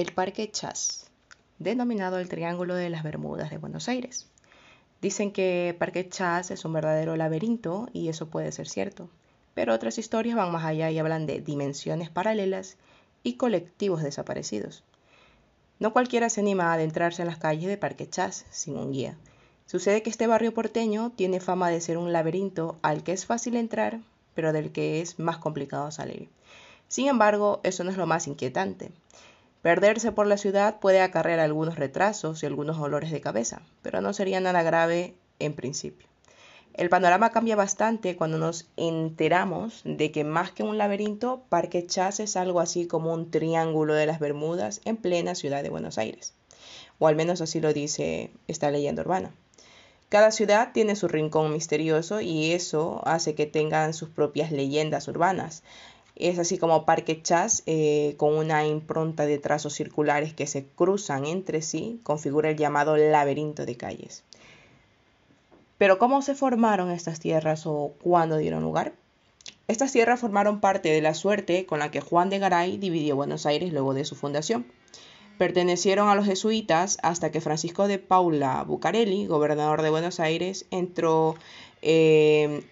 el Parque Chas, denominado el Triángulo de las Bermudas de Buenos Aires. Dicen que Parque Chas es un verdadero laberinto y eso puede ser cierto, pero otras historias van más allá y hablan de dimensiones paralelas y colectivos desaparecidos. No cualquiera se anima a adentrarse en las calles de Parque Chas sin un guía. Sucede que este barrio porteño tiene fama de ser un laberinto al que es fácil entrar, pero del que es más complicado salir. Sin embargo, eso no es lo más inquietante. Perderse por la ciudad puede acarrear algunos retrasos y algunos dolores de cabeza, pero no sería nada grave en principio. El panorama cambia bastante cuando nos enteramos de que más que un laberinto, Parque Chas es algo así como un triángulo de las Bermudas en plena ciudad de Buenos Aires. O al menos así lo dice esta leyenda urbana. Cada ciudad tiene su rincón misterioso y eso hace que tengan sus propias leyendas urbanas. Es así como Parque Chas, eh, con una impronta de trazos circulares que se cruzan entre sí, configura el llamado laberinto de calles. Pero ¿cómo se formaron estas tierras o cuándo dieron lugar? Estas tierras formaron parte de la suerte con la que Juan de Garay dividió Buenos Aires luego de su fundación. Pertenecieron a los jesuitas hasta que Francisco de Paula Bucareli, gobernador de Buenos Aires, entró eh,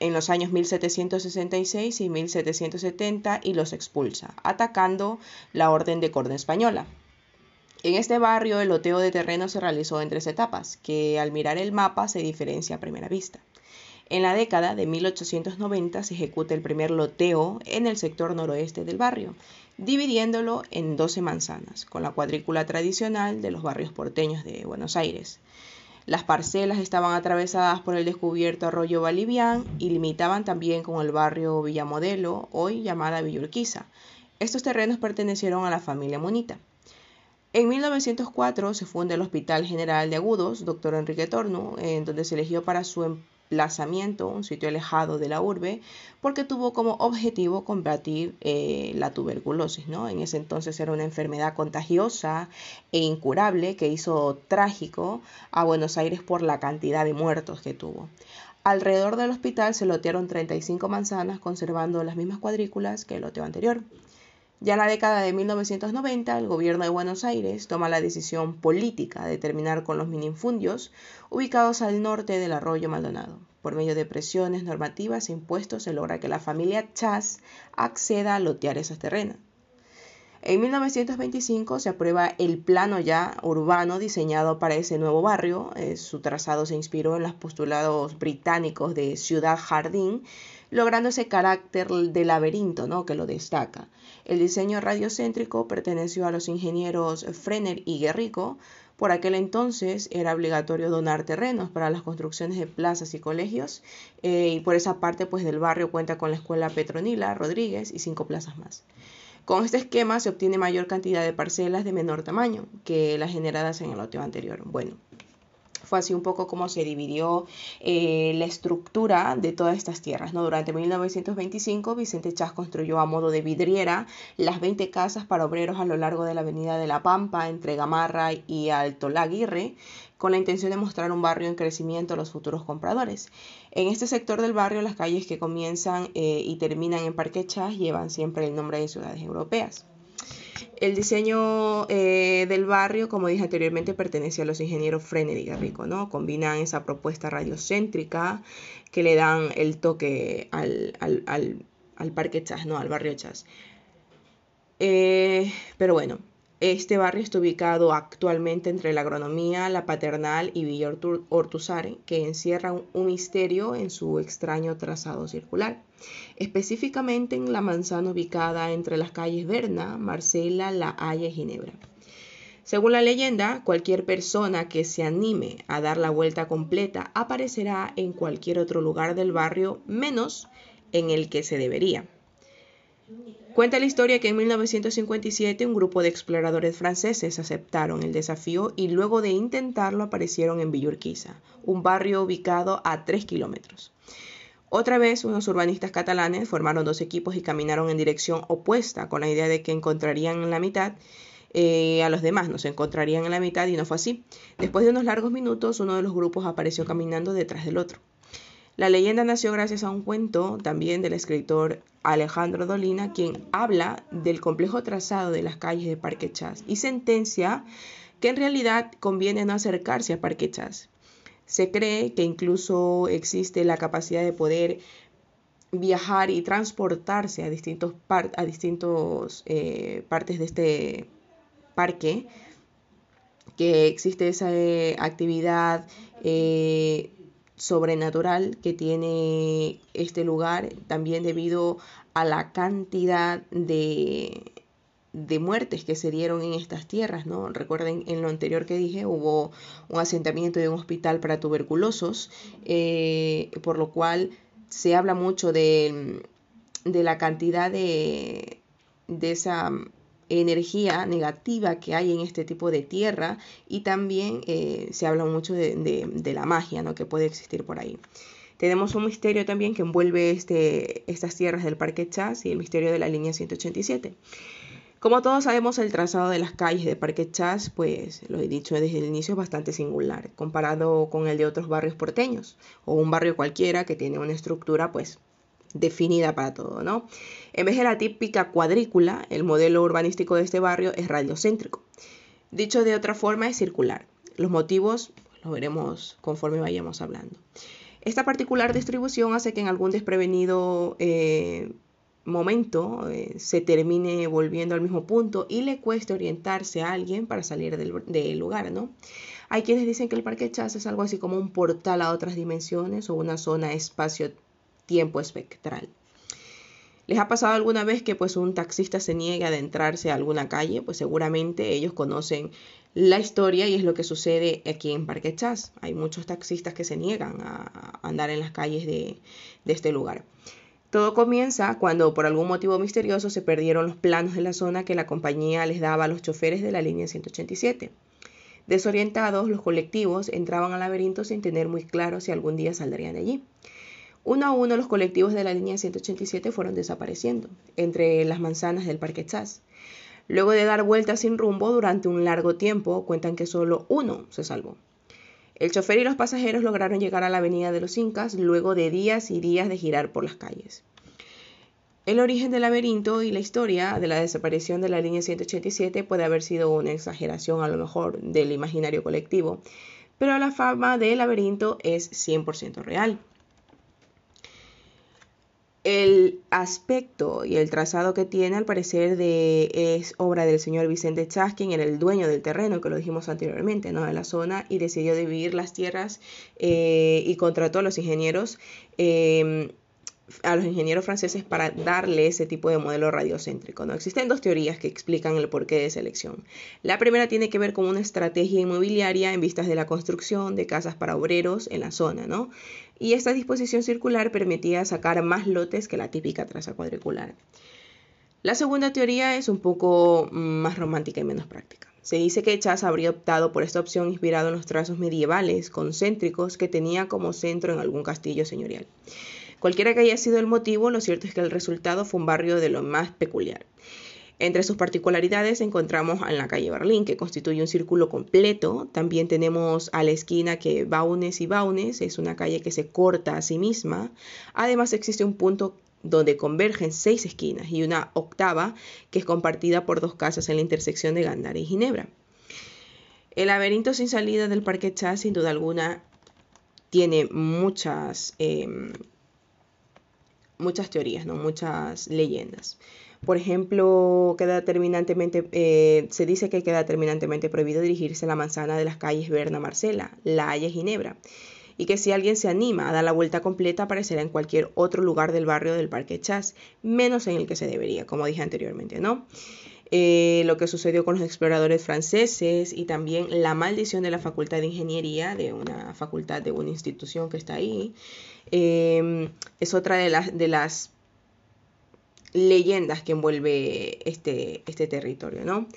en los años 1766 y 1770 y los expulsa, atacando la Orden de Corte Española. En este barrio el loteo de terreno se realizó en tres etapas, que al mirar el mapa se diferencia a primera vista. En la década de 1890 se ejecuta el primer loteo en el sector noroeste del barrio, dividiéndolo en 12 manzanas, con la cuadrícula tradicional de los barrios porteños de Buenos Aires. Las parcelas estaban atravesadas por el descubierto arroyo Balivián y limitaban también con el barrio Villamodelo, hoy llamada Villurquiza. Estos terrenos pertenecieron a la familia Monita. En 1904 se funda el Hospital General de Agudos, Dr. Enrique Torno, en donde se eligió para su emplazamiento un sitio alejado de la urbe, porque tuvo como objetivo combatir eh, la tuberculosis. ¿no? En ese entonces era una enfermedad contagiosa e incurable que hizo trágico a Buenos Aires por la cantidad de muertos que tuvo. Alrededor del hospital se lotearon 35 manzanas, conservando las mismas cuadrículas que el loteo anterior. Ya en la década de 1990, el gobierno de Buenos Aires toma la decisión política de terminar con los minifundios ubicados al norte del arroyo Maldonado. Por medio de presiones normativas e impuestos se logra que la familia Chas acceda a lotear esos terrenos. En 1925 se aprueba el plano ya urbano diseñado para ese nuevo barrio. Eh, su trazado se inspiró en los postulados británicos de Ciudad Jardín, logrando ese carácter de laberinto ¿no? que lo destaca. El diseño radiocéntrico perteneció a los ingenieros Frenner y Guerrico. Por aquel entonces era obligatorio donar terrenos para las construcciones de plazas y colegios eh, y por esa parte pues del barrio cuenta con la escuela Petronila Rodríguez y cinco plazas más. Con este esquema se obtiene mayor cantidad de parcelas de menor tamaño que las generadas en el loteo anterior. Bueno, fue así un poco como se dividió eh, la estructura de todas estas tierras. ¿no? Durante 1925, Vicente Chas construyó a modo de vidriera las 20 casas para obreros a lo largo de la avenida de La Pampa, entre Gamarra y Alto Laguirre, con la intención de mostrar un barrio en crecimiento a los futuros compradores. En este sector del barrio, las calles que comienzan eh, y terminan en Parque Chas llevan siempre el nombre de ciudades europeas. El diseño eh, del barrio, como dije anteriormente, pertenece a los ingenieros Frenner y Garrico, ¿no? Combinan esa propuesta radiocéntrica que le dan el toque al, al, parque Chas, ¿no? Al barrio Chas. Eh, pero bueno, este barrio está ubicado actualmente entre la agronomía, la paternal y Villa Ortuzar, que encierra un misterio en su extraño trazado circular, específicamente en la manzana ubicada entre las calles Berna, Marcela, La Haya y Ginebra. Según la leyenda, cualquier persona que se anime a dar la vuelta completa aparecerá en cualquier otro lugar del barrio menos en el que se debería. Cuenta la historia que en 1957 un grupo de exploradores franceses aceptaron el desafío y luego de intentarlo aparecieron en Villurquiza, un barrio ubicado a 3 kilómetros. Otra vez, unos urbanistas catalanes formaron dos equipos y caminaron en dirección opuesta con la idea de que encontrarían en la mitad eh, a los demás, nos encontrarían en la mitad y no fue así. Después de unos largos minutos, uno de los grupos apareció caminando detrás del otro. La leyenda nació gracias a un cuento también del escritor Alejandro Dolina, quien habla del complejo trazado de las calles de Parque Chas y sentencia que en realidad conviene no acercarse a Parque Chas. Se cree que incluso existe la capacidad de poder viajar y transportarse a distintos, a distintos eh, partes de este parque, que existe esa eh, actividad eh, sobrenatural que tiene este lugar, también debido a la cantidad de, de muertes que se dieron en estas tierras, ¿no? Recuerden en lo anterior que dije, hubo un asentamiento de un hospital para tuberculosos, eh, por lo cual se habla mucho de, de la cantidad de, de esa energía negativa que hay en este tipo de tierra y también eh, se habla mucho de, la magia ¿no? que puede existir por ahí. Tenemos un misterio también que envuelve este, estas tierras del Parque Chas y el misterio de la línea 187. Como todos sabemos, el trazado de las calles de Parque Chas, pues lo he dicho desde el inicio, es bastante singular, comparado con el de otros barrios porteños, o un barrio cualquiera que tiene una estructura pues definida para todo, ¿no? En vez de la típica cuadrícula, el modelo urbanístico de este barrio es radiocéntrico. Dicho de otra forma, es circular. Los motivos los veremos conforme vayamos hablando. Esta particular distribución hace que en algún desprevenido eh, momento eh, se termine volviendo al mismo punto y le cueste orientarse a alguien para salir del, del lugar, ¿no? Hay quienes dicen que el Parque Chas es algo así como un portal a otras dimensiones o una zona espacio tiempo espectral. ¿Les ha pasado alguna vez que pues un taxista se niegue a adentrarse a alguna calle? Pues seguramente ellos conocen la historia y es lo que sucede aquí en Parque Chas. Hay muchos taxistas que se niegan a andar en las calles de, de este lugar. Todo comienza cuando por algún motivo misterioso se perdieron los planos de la zona que la compañía les daba a los choferes de la línea 187. Desorientados, los colectivos entraban al laberinto sin tener muy claro si algún día saldrían de allí. Uno a uno los colectivos de la línea 187 fueron desapareciendo entre las manzanas del Parque Chas. Luego de dar vueltas sin rumbo durante un largo tiempo, cuentan que solo uno se salvó. El chofer y los pasajeros lograron llegar a la avenida de los Incas luego de días y días de girar por las calles. El origen del laberinto y la historia de la desaparición de la línea 187 puede haber sido una exageración a lo mejor del imaginario colectivo, pero la fama del laberinto es 100% real. El aspecto y el trazado que tiene, al parecer, de, es obra del señor Vicente Chas, quien era el dueño del terreno, que lo dijimos anteriormente, ¿no? de la zona, y decidió dividir las tierras eh, y contrató a los ingenieros eh, a los ingenieros franceses para darle ese tipo de modelo radiocéntrico. ¿no? Existen dos teorías que explican el porqué de esa elección. La primera tiene que ver con una estrategia inmobiliaria en vistas de la construcción de casas para obreros en la zona, ¿no? Y esta disposición circular permitía sacar más lotes que la típica traza cuadricular. La segunda teoría es un poco más romántica y menos práctica. Se dice que Chas habría optado por esta opción inspirado en los trazos medievales concéntricos que tenía como centro en algún castillo señorial. Cualquiera que haya sido el motivo, lo cierto es que el resultado fue un barrio de lo más peculiar. Entre sus particularidades encontramos en la calle Berlín, que constituye un círculo completo. También tenemos a la esquina que Baunes y Baunes, es una calle que se corta a sí misma. Además existe un punto donde convergen seis esquinas y una octava que es compartida por dos casas en la intersección de Gandara y Ginebra. El laberinto sin salida del Parque Chas, sin duda alguna, tiene muchas em, muchas teorías, ¿no? muchas leyendas. Por ejemplo, queda terminantemente, eh, se dice que queda terminantemente prohibido dirigirse a la manzana de las calles Berna Marcela, La Haya y Ginebra, y que si alguien se anima a dar la vuelta completa aparecerá en cualquier otro lugar del barrio del Parque Chas, menos en el que se debería, como dije anteriormente, ¿no? Eh, lo que sucedió con los exploradores franceses y también la maldición de la Facultad de Ingeniería, de una facultad de una institución que está ahí, Em, es otra de las, de las leyendas que envuelve este, este territorio, ¿no?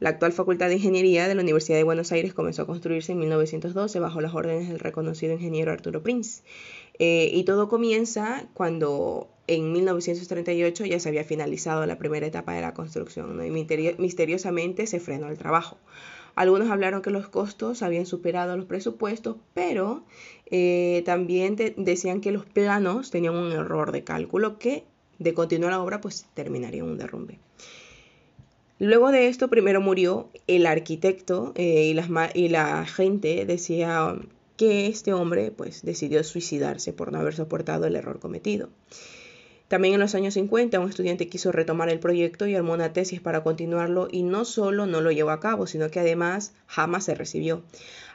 La actual Facultad de Ingeniería de la Universidad de Buenos Aires comenzó a construirse en 1912 bajo las órdenes del reconocido ingeniero Arturo Prince. Eh, y todo comienza cuando en 1938 ya se había finalizado la primera etapa de la construcción y misteriosamente se frenó el trabajo Algunos hablaron que los costos habían superado los presupuestos, pero eh, también decían que los planos tenían un error de cálculo que de continuar la obra pues terminaría en un derrumbe. Luego de esto, primero murió el arquitecto eh, y, las, y la gente decía que este hombre pues decidió suicidarse por no haber soportado el error cometido. También en los años 50 un estudiante quiso retomar el proyecto y armó una tesis para continuarlo y no solo no lo llevó a cabo, sino que además jamás se recibió.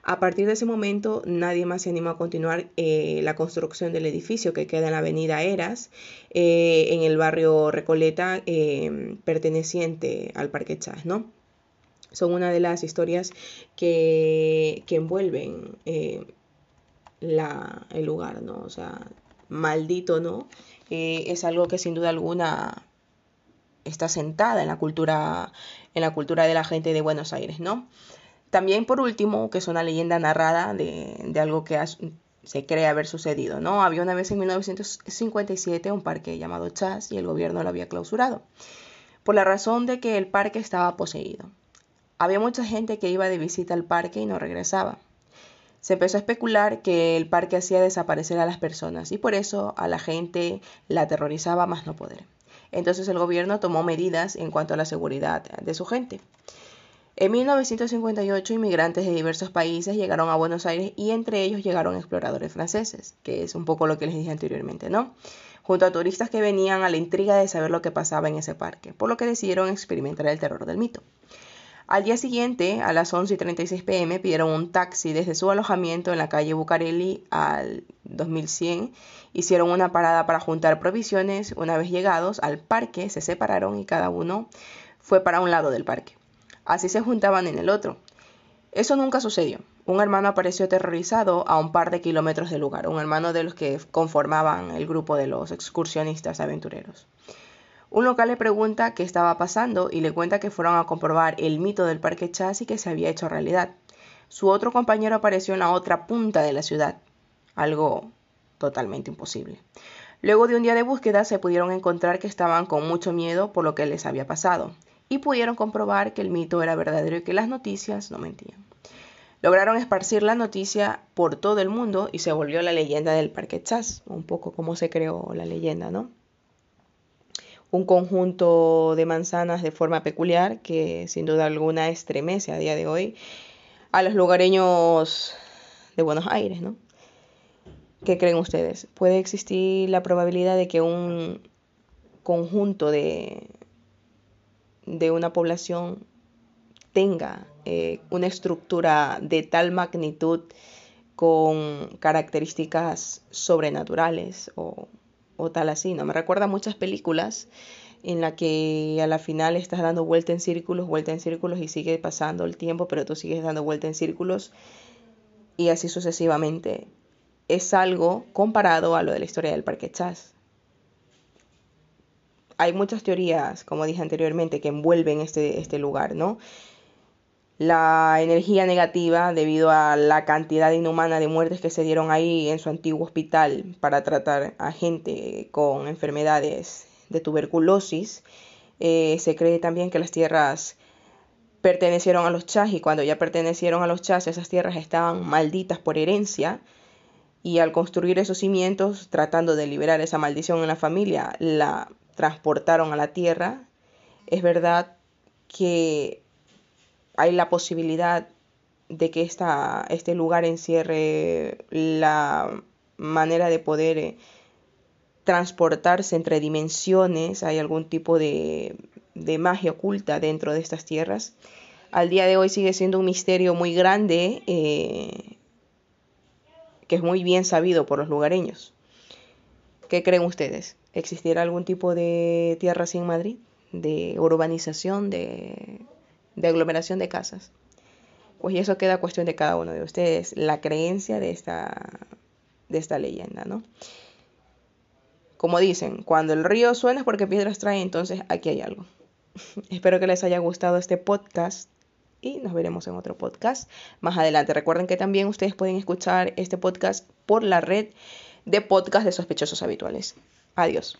A partir de ese momento nadie más se animó a continuar eh, la construcción del edificio que queda en la avenida Eras, eh, en el barrio Recoleta, eh, perteneciente al Parque Chas, ¿no? Son una de las historias que, que envuelven la, el lugar, ¿no? O sea, maldito, ¿no? Es algo que sin duda alguna está sentada en la cultura, en la cultura de la gente de Buenos Aires, ¿no? También por último, que es una leyenda narrada de, algo que se cree haber sucedido, ¿no? Había una vez en 1957 un parque llamado Chas y el gobierno lo había clausurado, por la razón de que el parque estaba poseído. Había mucha gente que iba de visita al parque y no regresaba. Se empezó a especular que el parque hacía desaparecer a las personas y por eso a la gente la aterrorizaba más no poder. Entonces el gobierno tomó medidas en cuanto a la seguridad de su gente. En 1958 inmigrantes de diversos países llegaron a Buenos Aires y entre ellos llegaron exploradores franceses, que es un poco lo que les dije anteriormente, ¿no? Junto a turistas que venían a la intriga de saber lo que pasaba en ese parque, por lo que decidieron experimentar el terror del mito. Al día siguiente, a las 11 y 36 pm, pidieron un taxi desde su alojamiento en la calle Bucareli al 2100. Hicieron una parada para juntar provisiones. Una vez llegados al parque, se separaron y cada uno fue para un lado del parque. Así se juntaban en el otro. Eso nunca sucedió. Un hermano apareció aterrorizado a un par de kilómetros del lugar, un hermano de los que conformaban el grupo de los excursionistas aventureros. Un local le pregunta qué estaba pasando y le cuenta que fueron a comprobar el mito del Parque Chas y que se había hecho realidad. Su otro compañero apareció en la otra punta de la ciudad, algo totalmente imposible. Luego de un día de búsqueda se pudieron encontrar que estaban con mucho miedo por lo que les había pasado y pudieron comprobar que el mito era verdadero y que las noticias no mentían. Lograron esparcir la noticia por todo el mundo y se volvió la leyenda del Parque Chas, un poco como se creó la leyenda, ¿no? Un conjunto de manzanas de forma peculiar que sin duda alguna estremece a día de hoy a los lugareños de Buenos Aires, ¿no? ¿Qué creen ustedes? ¿Puede existir la probabilidad de que un conjunto de, de una población tenga eh, una estructura de tal magnitud con características sobrenaturales o o tal así, ¿no? Me recuerda a muchas películas en la que a la final estás dando vuelta en círculos, vuelta en círculos y sigue pasando el tiempo, pero tú sigues dando vuelta en círculos y así sucesivamente. Es algo comparado a lo de la historia del Parque Chas. Hay muchas teorías, como dije anteriormente, que envuelven este, este lugar, ¿no? La energía negativa debido a la cantidad inhumana de muertes que se dieron ahí en su antiguo hospital para tratar a gente con enfermedades de tuberculosis. Eh, se cree también que las tierras pertenecieron a los chas y cuando ya pertenecieron a los chas esas tierras estaban malditas por herencia y al construir esos cimientos tratando de liberar esa maldición en la familia la transportaron a la tierra. Es verdad que hay la posibilidad de que esta, este lugar encierre la manera de poder eh, transportarse entre dimensiones, hay algún tipo de, de magia oculta dentro de estas tierras. Al día de hoy sigue siendo un misterio muy grande eh, que es muy bien sabido por los lugareños. ¿Qué creen ustedes? ¿Existirá algún tipo de tierra sin Madrid? ¿De urbanización? ¿De de aglomeración de casas. Pues eso queda cuestión de cada uno de ustedes, la creencia de esta, de esta leyenda, ¿no? Como dicen, cuando el río suena es porque piedras trae, entonces aquí hay algo. Espero que les haya gustado este podcast y nos veremos en otro podcast más adelante. Recuerden que también ustedes pueden escuchar este podcast por la red de podcast de sospechosos habituales. Adiós.